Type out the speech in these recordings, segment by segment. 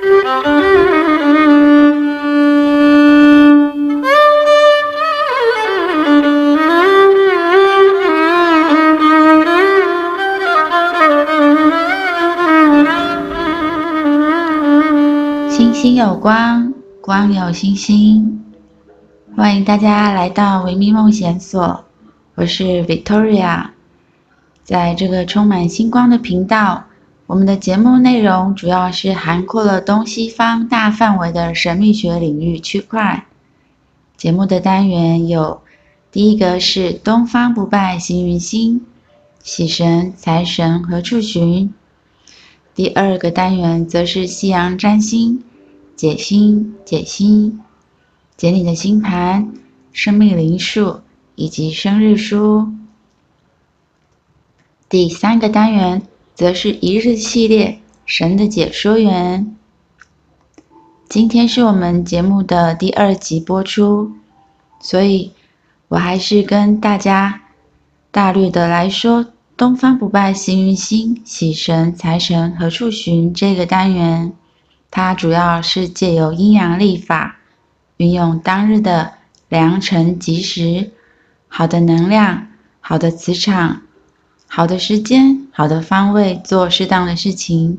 星星有光，光有星星。欢迎大家来到维密梦想所，我是 Victoria。在这个充满星光的频道，我们的节目内容主要是涵括了东西方大范围的神秘学领域区块。节目的单元有：第一个是东方不败行云星，喜神财神何处寻；第二个单元则是西洋占星，解星解星，解你的星盘、生命灵数以及生日书。第三个单元则是一日系列神的解说员。今天是我们节目的第二集播出，所以我还是跟大家大略的来说“东方不败行云星，喜神财神何处寻”这个单元。它主要是借由阴阳历法，运用当日的良辰吉时、好的能量、好的磁场。好的时间，好的方位，做适当的事情。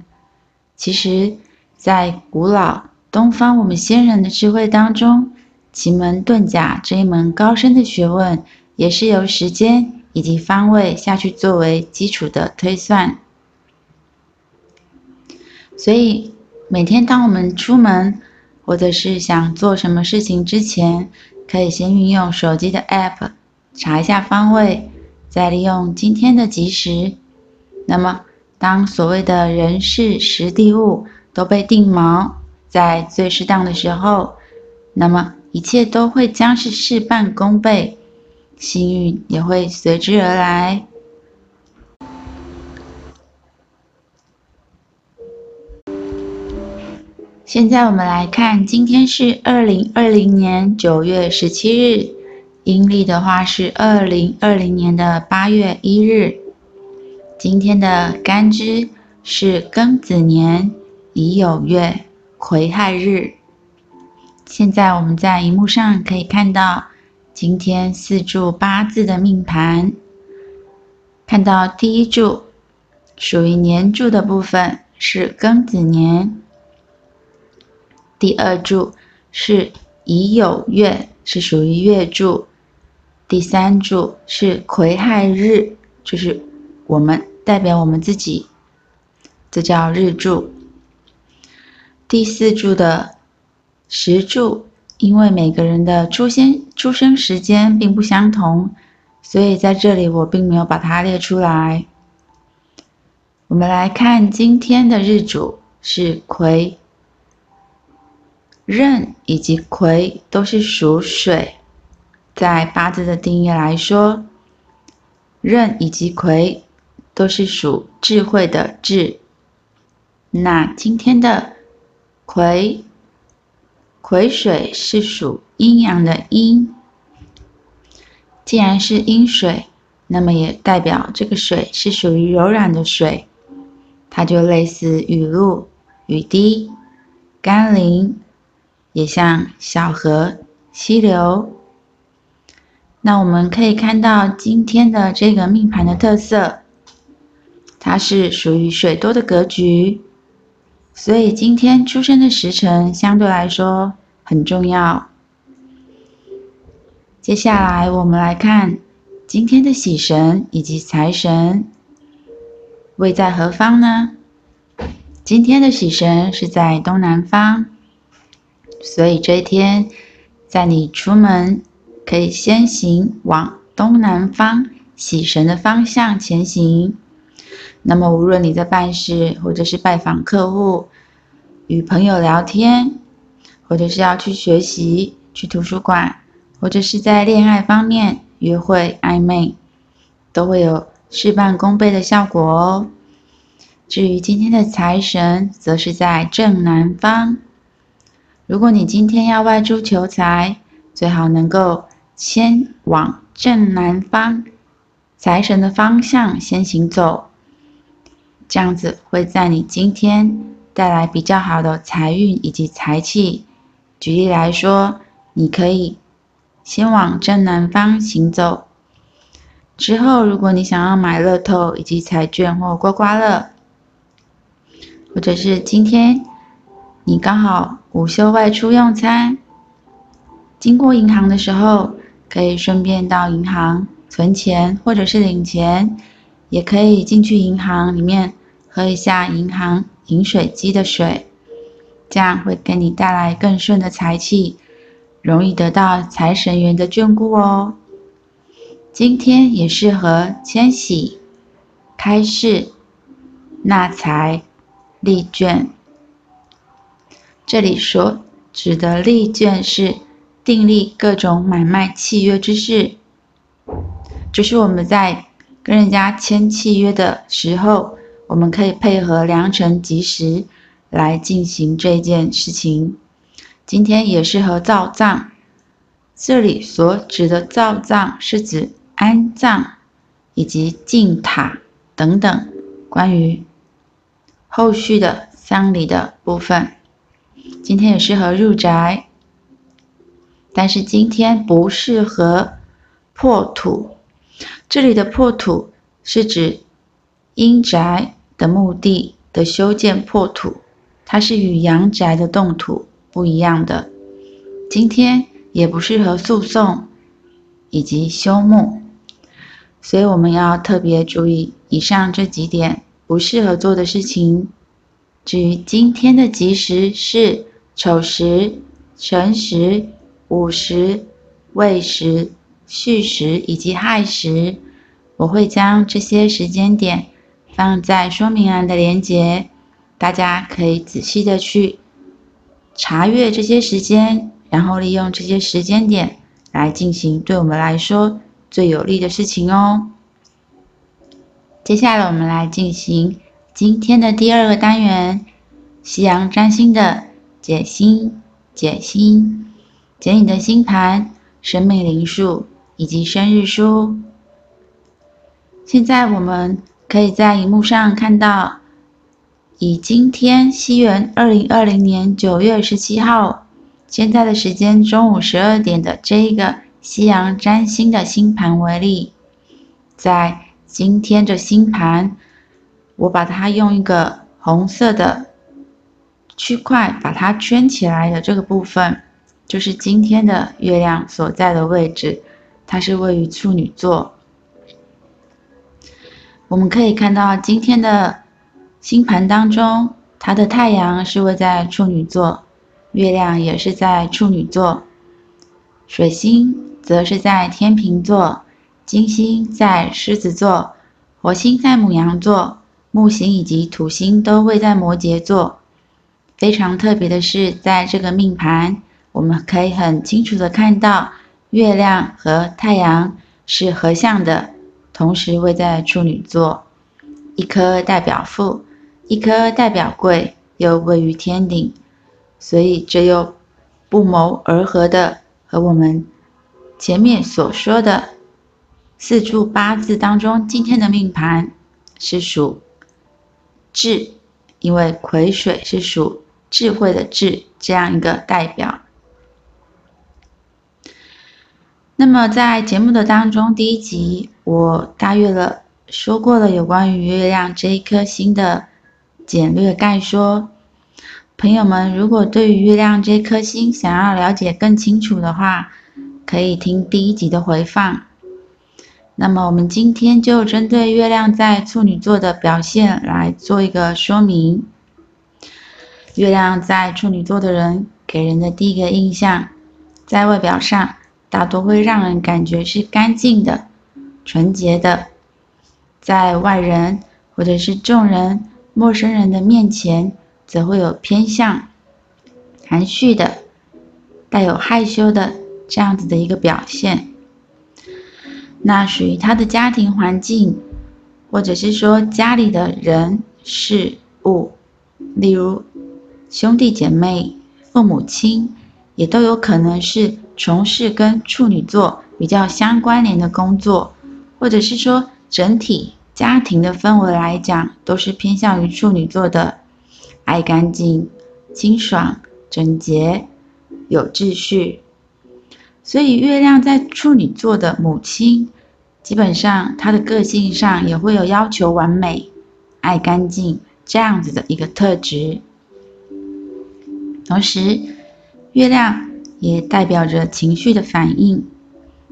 其实，在古老东方我们先人的智慧当中，奇门遁甲这一门高深的学问，也是由时间以及方位下去作为基础的推算。所以，每天当我们出门，或者是想做什么事情之前，可以先运用手机的 App 查一下方位。再利用今天的吉时，那么当所谓的人事时地物都被定锚在最适当的时候，那么一切都会将是事半功倍，幸运也会随之而来。现在我们来看，今天是二零二零年九月十七日。阴历的话是二零二零年的八月一日，今天的干支是庚子年乙酉月癸亥日。现在我们在荧幕上可以看到今天四柱八字的命盘，看到第一柱属于年柱的部分是庚子年，第二柱是乙酉月，是属于月柱。第三柱是癸亥日，就是我们代表我们自己，这叫日柱。第四柱的时柱，因为每个人的出生出生时间并不相同，所以在这里我并没有把它列出来。我们来看今天的日主是癸，壬以及癸都是属水。在八字的定义来说，壬以及癸都是属智慧的智。那今天的癸，癸水是属阴阳的阴。既然是阴水，那么也代表这个水是属于柔软的水，它就类似雨露、雨滴、甘霖，也像小河、溪流。那我们可以看到今天的这个命盘的特色，它是属于水多的格局，所以今天出生的时辰相对来说很重要。接下来我们来看今天的喜神以及财神位在何方呢？今天的喜神是在东南方，所以这一天在你出门。可以先行往东南方喜神的方向前行。那么，无论你在办事，或者是拜访客户、与朋友聊天，或者是要去学习、去图书馆，或者是在恋爱方面约会暧昧，都会有事半功倍的效果哦。至于今天的财神，则是在正南方。如果你今天要外出求财，最好能够。先往正南方财神的方向先行走，这样子会在你今天带来比较好的财运以及财气。举例来说，你可以先往正南方行走。之后，如果你想要买乐透以及彩券或刮刮乐，或者是今天你刚好午休外出用餐，经过银行的时候，可以顺便到银行存钱或者是领钱，也可以进去银行里面喝一下银行饮水机的水，这样会给你带来更顺的财气，容易得到财神爷的眷顾哦。今天也适合迁徙、开市、纳财、立券。这里所指的立券是订立各种买卖契约之事，就是我们在跟人家签契约的时候，我们可以配合良辰吉时来进行这件事情。今天也适合造葬，这里所指的造葬是指。安葬以及进塔等等，关于后续的丧礼的部分，今天也适合入宅，但是今天不适合破土。这里的破土是指阴宅的墓地的修建破土，它是与阳宅的动土不一样的。今天也不适合诉讼以及修墓。所以我们要特别注意以上这几点不适合做的事情。至于今天的吉时是丑时、辰时、午时、未时、戌时以及亥时，我会将这些时间点放在说明栏的连接，大家可以仔细的去查阅这些时间，然后利用这些时间点来进行对我们来说最有利的事情哦。接下来我们来进行今天的第二个单元——夕阳占星的解星、解星，解你的星盘、生命灵数以及生日书。现在我们可以在荧幕上看到，以今天西元二零二零年九月十七号现在的时间中午十二点的这一个。夕阳占星的星盘为例，在今天的星盘，我把它用一个红色的区块把它圈起来的这个部分，就是今天的月亮所在的位置，它是位于处女座。我们可以看到今天的星盘当中，它的太阳是位在处女座，月亮也是在处女座，水星。则是在天秤座，金星在狮子座，火星在牡羊座，木星以及土星都位在摩羯座。非常特别的是，在这个命盘，我们可以很清楚的看到月亮和太阳是合相的，同时位在处女座，一颗代表富，一颗代表贵，又位于天顶，所以这又不谋而合的和我们。前面所说的四柱八字当中，今天的命盘是属智，因为癸水是属智慧的智，这样一个代表。那么在节目的当中，第一集我大约了说过了有关于月亮这一颗星的简略概说。朋友们，如果对于月亮这颗星想要了解更清楚的话，可以听第一集的回放。那么我们今天就针对月亮在处女座的表现来做一个说明。月亮在处女座的人给人的第一个印象，在外表上大多会让人感觉是干净的、纯洁的，在外人或者是众人、陌生人的面前，则会有偏向含蓄的、带有害羞的。这样子的一个表现，那属于他的家庭环境，或者是说家里的人事物，例如兄弟姐妹、父母亲，也都有可能是从事跟处女座比较相关联的工作，或者是说整体家庭的氛围来讲，都是偏向于处女座的爱干净、清爽、整洁、有秩序。所以，月亮在处女座的母亲，基本上她的个性上也会有要求完美、爱干净这样子的一个特质。同时，月亮也代表着情绪的反应，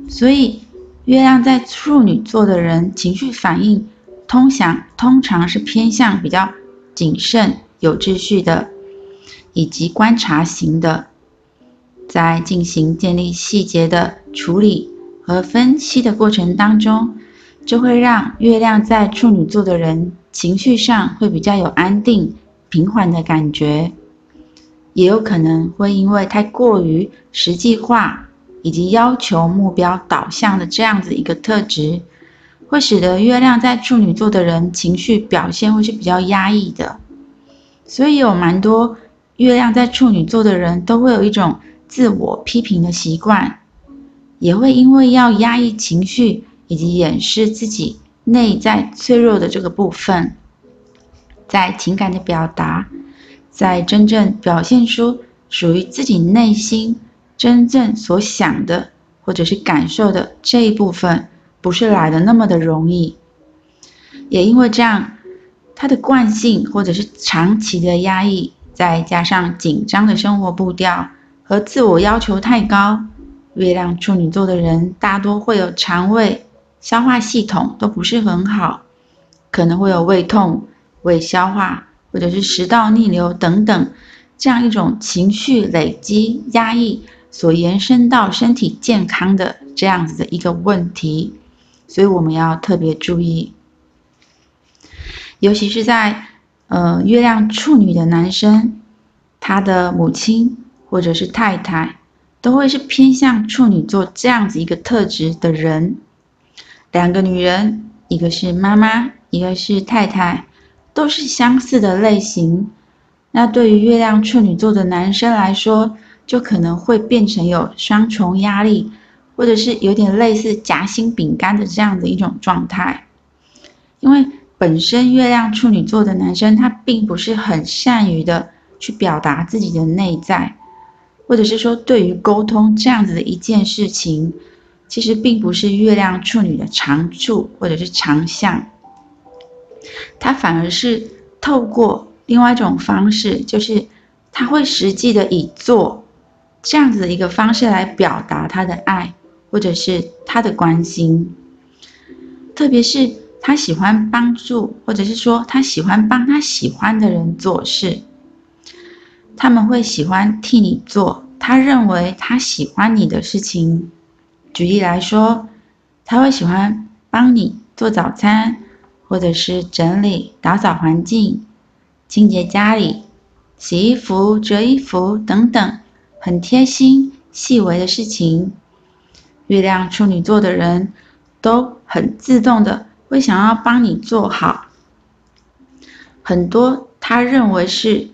所以月亮在处女座的人情绪反应通常通常是偏向比较谨慎、有秩序的，以及观察型的。在进行建立细节的处理和分析的过程当中，就会让月亮在处女座的人情绪上会比较有安定、平缓的感觉，也有可能会因为太过于实际化以及要求目标导向的这样子一个特质，会使得月亮在处女座的人情绪表现会是比较压抑的。所以有蛮多月亮在处女座的人都会有一种。自我批评的习惯，也会因为要压抑情绪以及掩饰自己内在脆弱的这个部分，在情感的表达，在真正表现出属于自己内心真正所想的或者是感受的这一部分，不是来的那么的容易。也因为这样，他的惯性或者是长期的压抑，再加上紧张的生活步调。和自我要求太高，月亮处女座的人大多会有肠胃、消化系统都不是很好，可能会有胃痛、胃消化或者是食道逆流等等，这样一种情绪累积压抑所延伸到身体健康的这样子的一个问题，所以我们要特别注意，尤其是在呃月亮处女的男生，他的母亲。或者是太太，都会是偏向处女座这样子一个特质的人。两个女人，一个是妈妈，一个是太太，都是相似的类型。那对于月亮处女座的男生来说，就可能会变成有双重压力，或者是有点类似夹心饼干的这样的一种状态。因为本身月亮处女座的男生，他并不是很善于的去表达自己的内在。或者是说，对于沟通这样子的一件事情，其实并不是月亮处女的长处或者是长项，他反而是透过另外一种方式，就是他会实际的以做这样子的一个方式来表达他的爱，或者是他的关心，特别是他喜欢帮助，或者是说他喜欢帮他喜欢的人做事。他们会喜欢替你做他认为他喜欢你的事情。举例来说，他会喜欢帮你做早餐，或者是整理打扫环境、清洁家里、洗衣服、折衣服等等，很贴心细微的事情。月亮处女座的人都很自动的会想要帮你做好，很多他认为是。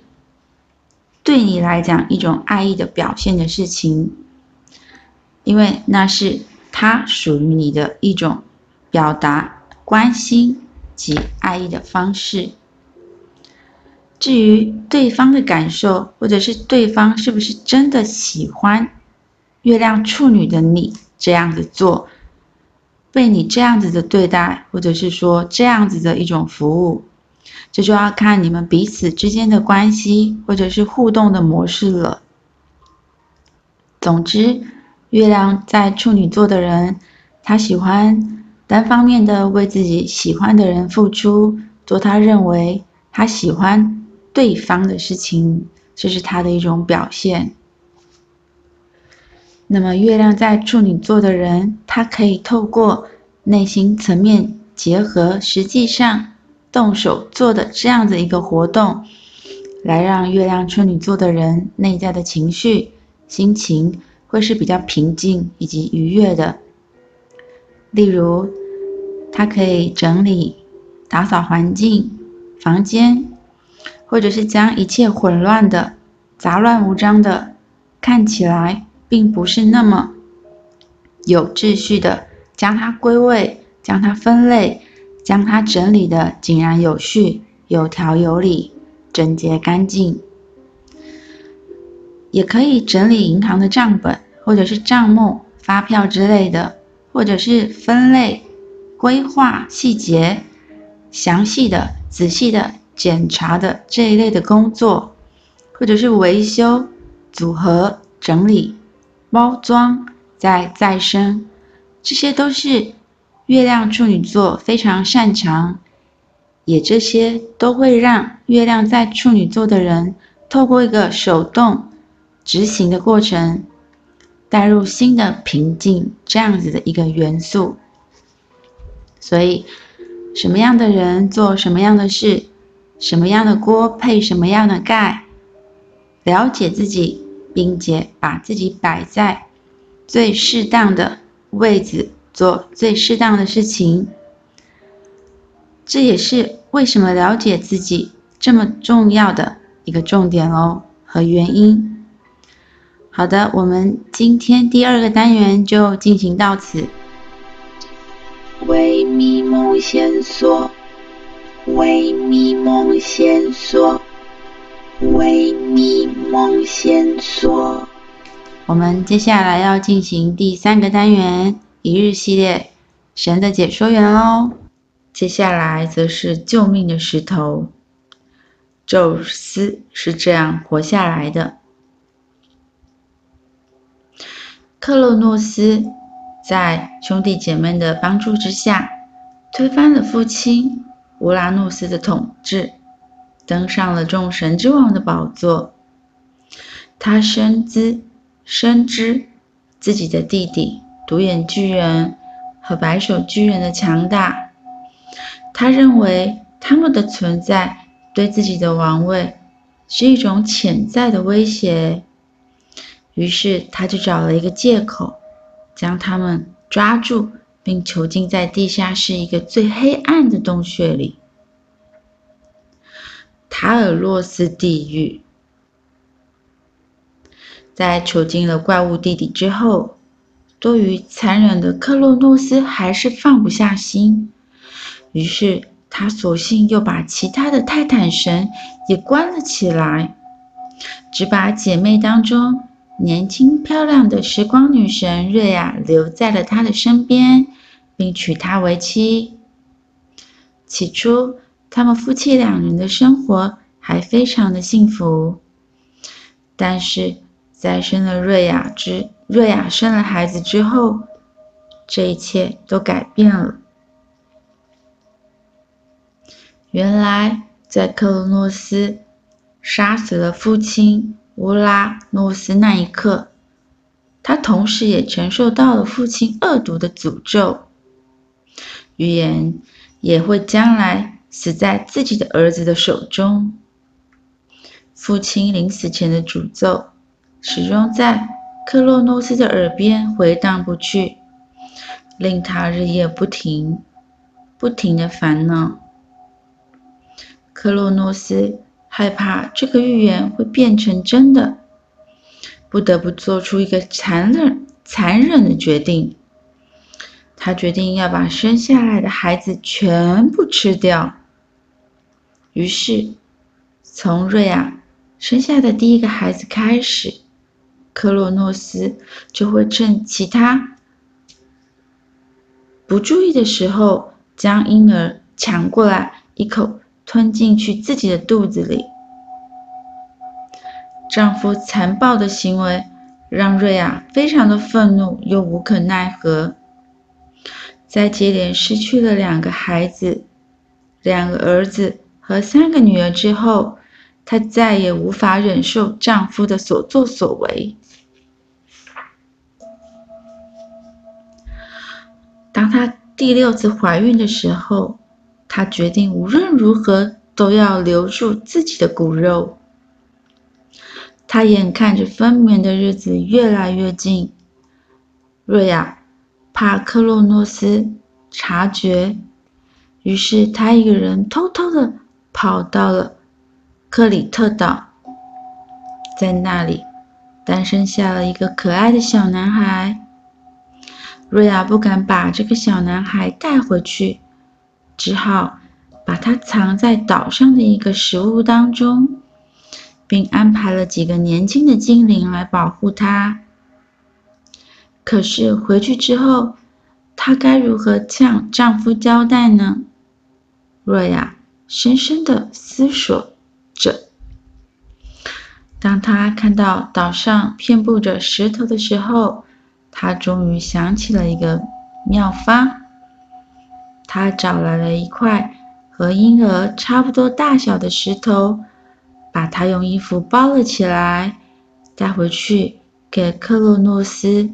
对你来讲，一种爱意的表现的事情，因为那是他属于你的一种表达关心及爱意的方式。至于对方的感受，或者是对方是不是真的喜欢月亮处女的你这样子做，被你这样子的对待，或者是说这样子的一种服务。这就要看你们彼此之间的关系，或者是互动的模式了。总之，月亮在处女座的人，他喜欢单方面的为自己喜欢的人付出，做他认为他喜欢对方的事情，这是他的一种表现。那么，月亮在处女座的人，他可以透过内心层面结合实际上。动手做的这样的一个活动，来让月亮处女座的人内在的情绪、心情会是比较平静以及愉悦的。例如，它可以整理、打扫环境、房间，或者是将一切混乱的、杂乱无章的，看起来并不是那么有秩序的，将它归位，将它分类。将它整理得井然有序、有条有理，整洁干净。也可以整理银行的账本，或者是账目、发票之类的，或者是分类、规划细节、详细的、仔细的检查的这一类的工作，或者是维修、组合、整理、包装、再再生，这些都是月亮处女座非常擅长，也这些都会让月亮在处女座的人透过一个手动。执行的过程，带入新的平静，这样子的一个元素。所以，什么样的人做什么样的事，什么样的锅配什么样的盖，了解自己，并且把自己摆在最适当的位置，做最适当的事情。这也是为什么了解自己这么重要的一个重点哦，和原因。好的，我们今天第二个单元就进行到此。微迷梦线索，微迷梦线索，微迷梦线索。我们接下来要进行第三个单元一日系列神的解说员哦。接下来则是救命的石头，宙斯是这样活下来的。克洛诺斯在兄弟姐妹的帮助之下，推翻了父亲乌拉诺斯的统治，登上了众神之王的宝座。他深知深知自己的弟弟独眼巨人和白手巨人的强大，他认为他们的存在对自己的王位是一种潜在的威胁。于是，他就找了一个借口，将他们抓住，并囚禁在地下室一个最黑暗的洞穴里——塔尔洛斯地狱。在囚禁了怪物弟弟之后，多于残忍的克洛诺斯还是放不下心，于是他索性又把其他的泰坦神也关了起来，只把姐妹当中。年轻漂亮的时光女神瑞亚留在了他的身边，并娶她为妻。起初，他们夫妻两人的生活还非常的幸福。但是在生了瑞亚之瑞亚生了孩子之后，这一切都改变了。原来，在克罗诺斯杀死了父亲。乌拉诺斯那一刻，他同时也承受到了父亲恶毒的诅咒，预言也会将来死在自己的儿子的手中。父亲临死前的诅咒始终在克洛诺斯的耳边回荡不去，令他日夜不停、不停的烦恼。克洛诺斯。害怕这个预言会变成真的，不得不做出一个残忍、残忍的决定。他决定要把生下来的孩子全部吃掉。于是，从瑞亚生下的第一个孩子开始，克洛诺斯就会趁其他不注意的时候，将婴儿抢过来一口。吞进去自己的肚子里。丈夫残暴的行为让瑞亚非常的愤怒又无可奈何。在接连失去了两个孩子、两个儿子和三个女儿之后，她再也无法忍受丈夫的所作所为。当她第六次怀孕的时候，他决定无论如何都要留住自己的骨肉。他眼看着分娩的日子越来越近，瑞亚怕克洛诺斯察觉，于是他一个人偷偷的跑到了克里特岛，在那里诞生下了一个可爱的小男孩。瑞亚不敢把这个小男孩带回去。只好把它藏在岛上的一个食物当中，并安排了几个年轻的精灵来保护它。可是回去之后，她该如何向丈夫交代呢？若雅深深的思索着。当她看到岛上遍布着石头的时候，她终于想起了一个妙方。他找来了一块和婴儿差不多大小的石头，把它用衣服包了起来，带回去给克洛诺斯。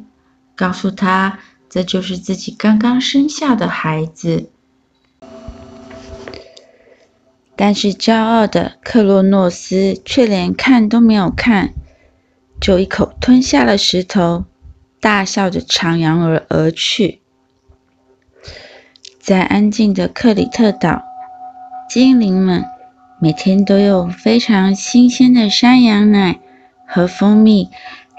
告诉他，这就是自己刚刚生下的孩子。但是骄傲的克洛诺斯却连看都没有看，就一口吞下了石头，大笑着徜徉而而去。在安静的克里特岛，精灵们每天都用非常新鲜的山羊奶和蜂蜜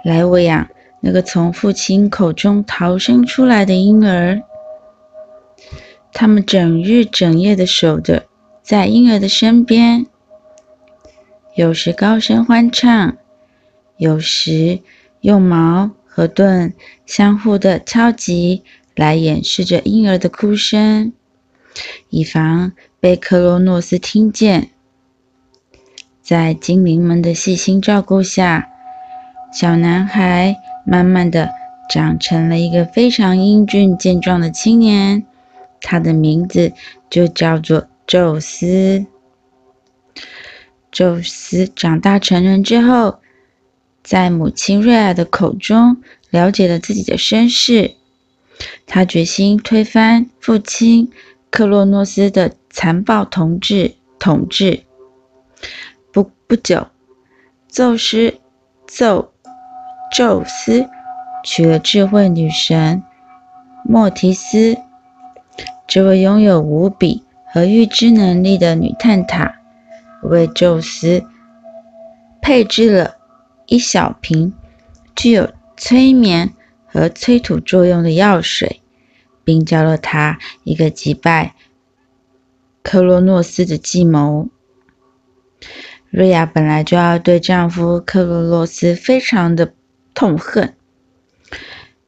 来喂养。那个从父亲口中逃生出来的婴儿，他们整日整夜的守着在婴儿的身边，有时高声欢唱，有时用矛和盾相互的敲击来掩饰着婴儿的哭声，以防被克洛诺斯听见。在精灵们的细心照顾下，小男孩。慢慢的长成了一个非常英俊健壮的青年，他的名字就叫做宙斯。宙斯长大成人之后，在母亲瑞亚的口中了解了自己的身世，他决心推翻父亲克洛诺斯的残暴统治。统治。不不久，宙斯奏。宙斯娶了智慧女神莫提斯，这位拥有无比和预知能力的女探塔，为宙斯配置了一小瓶具有催眠和催吐作用的药水，并教了他一个击败克洛诺斯的计谋。瑞亚本来就要对丈夫克洛诺斯非常的。痛恨，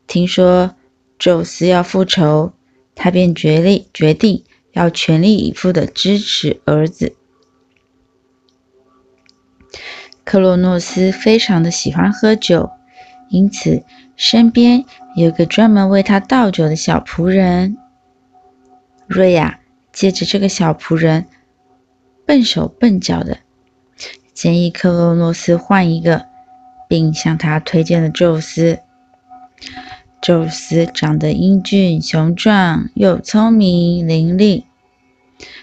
听说宙斯要复仇，他便决力决定要全力以赴的支持儿子。克洛诺斯非常的喜欢喝酒，因此身边有个专门为他倒酒的小仆人。瑞亚借着这个小仆人笨手笨脚的，建议克洛诺斯换一个。并向他推荐了宙斯。宙斯长得英俊雄壮，又聪明伶俐。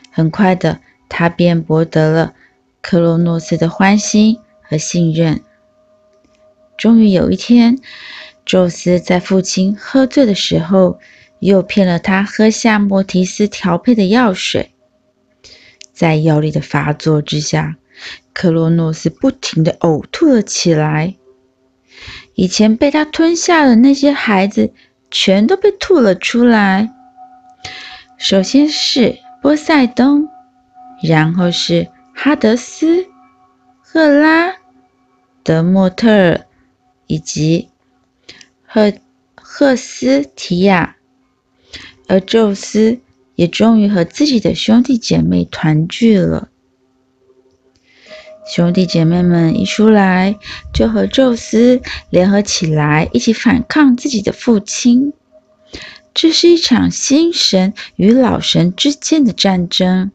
很快的，他便博得了克洛诺斯的欢心和信任。终于有一天，宙斯在父亲喝醉的时候，诱骗了他喝下莫提斯调配的药水。在药力的发作之下，克洛诺斯不停地呕吐了起来。以前被他吞下的那些孩子，全都被吐了出来。首先是波塞冬，然后是哈德斯、赫拉、德莫特尔以及赫赫斯提亚，而宙斯也终于和自己的兄弟姐妹团聚了。兄弟姐妹们一出来，就和宙斯联合起来，一起反抗自己的父亲。这是一场新神与老神之间的战争，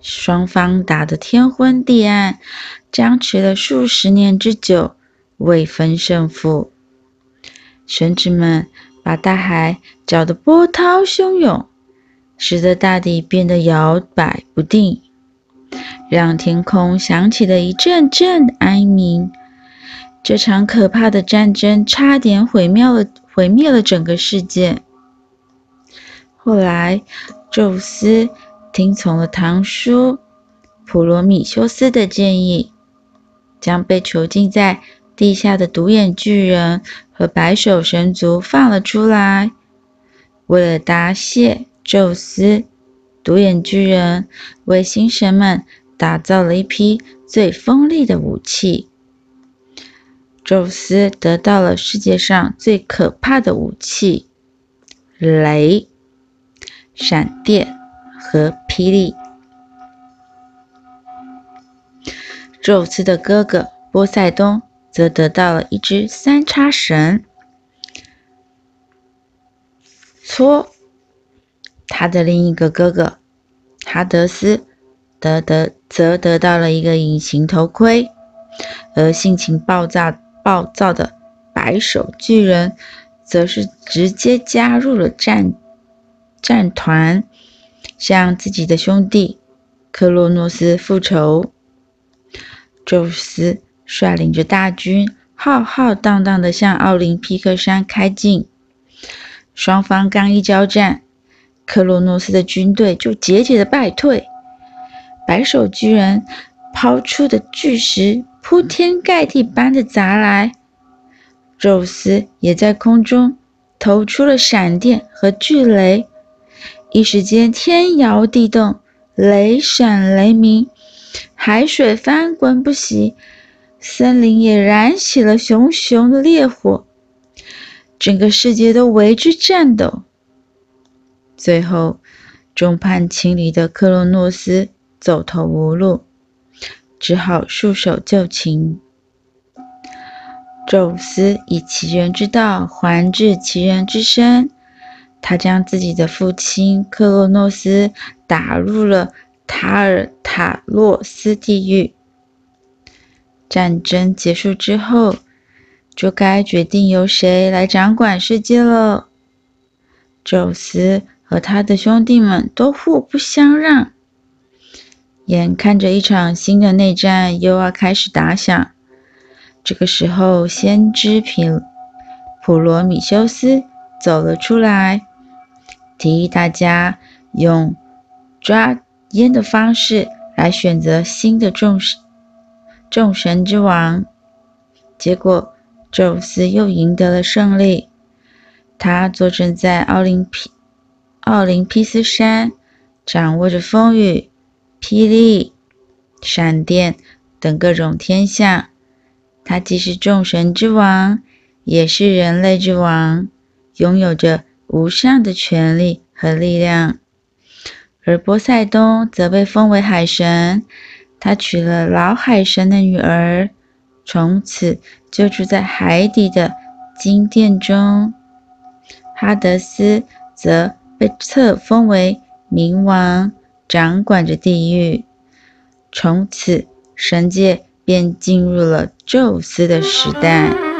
双方打得天昏地暗，僵持了数十年之久，未分胜负。神祇们把大海搅得波涛汹涌，使得大地变得摇摆不定。让天空响起了一阵阵的哀鸣。这场可怕的战争差点毁灭了毁灭了整个世界。后来，宙斯听从了堂叔普罗米修斯的建议，将被囚禁在地下的独眼巨人和白手神族放了出来。为了答谢宙斯，独眼巨人为星神们打造了一批最锋利的武器。宙斯得到了世界上最可怕的武器——雷、闪电和霹雳。宙斯的哥哥波塞冬则得到了一只三叉神。错，他的另一个哥哥哈德斯得得则得到了一个隐形头盔，而性情爆炸。暴躁的白手巨人，则是直接加入了战战团，向自己的兄弟克洛诺斯复仇。宙斯率领着大军，浩浩荡荡地向奥林匹克山开进。双方刚一交战，克洛诺斯的军队就节节的败退。白手巨人抛出的巨石。铺天盖地般的砸来，宙斯也在空中投出了闪电和巨雷，一时间天摇地动，雷闪雷鸣，海水翻滚不息，森林也燃起了熊熊的烈火，整个世界都为之颤抖。最后，众叛亲离的克洛诺斯走投无路。只好束手就擒。宙斯以其人之道还治其人之身，他将自己的父亲克洛诺斯打入了塔尔塔洛斯地狱。战争结束之后，就该决定由谁来掌管世界了。宙斯和他的兄弟们都互不相让。眼看着一场新的内战又要开始打响，这个时候，先知普普罗米修斯走了出来，提议大家用抓烟的方式来选择新的众神众神之王。结果，宙斯又赢得了胜利。他坐镇在奥林匹奥林匹斯山，掌握着风雨。霹雳、闪电等各种天象，他既是众神之王，也是人类之王，拥有着无上的权力和力量。而波塞冬则被封为海神，他娶了老海神的女儿，从此就住在海底的金殿中。哈德斯则被册封为冥王。掌管着地狱，从此神界便进入了宙斯的时代。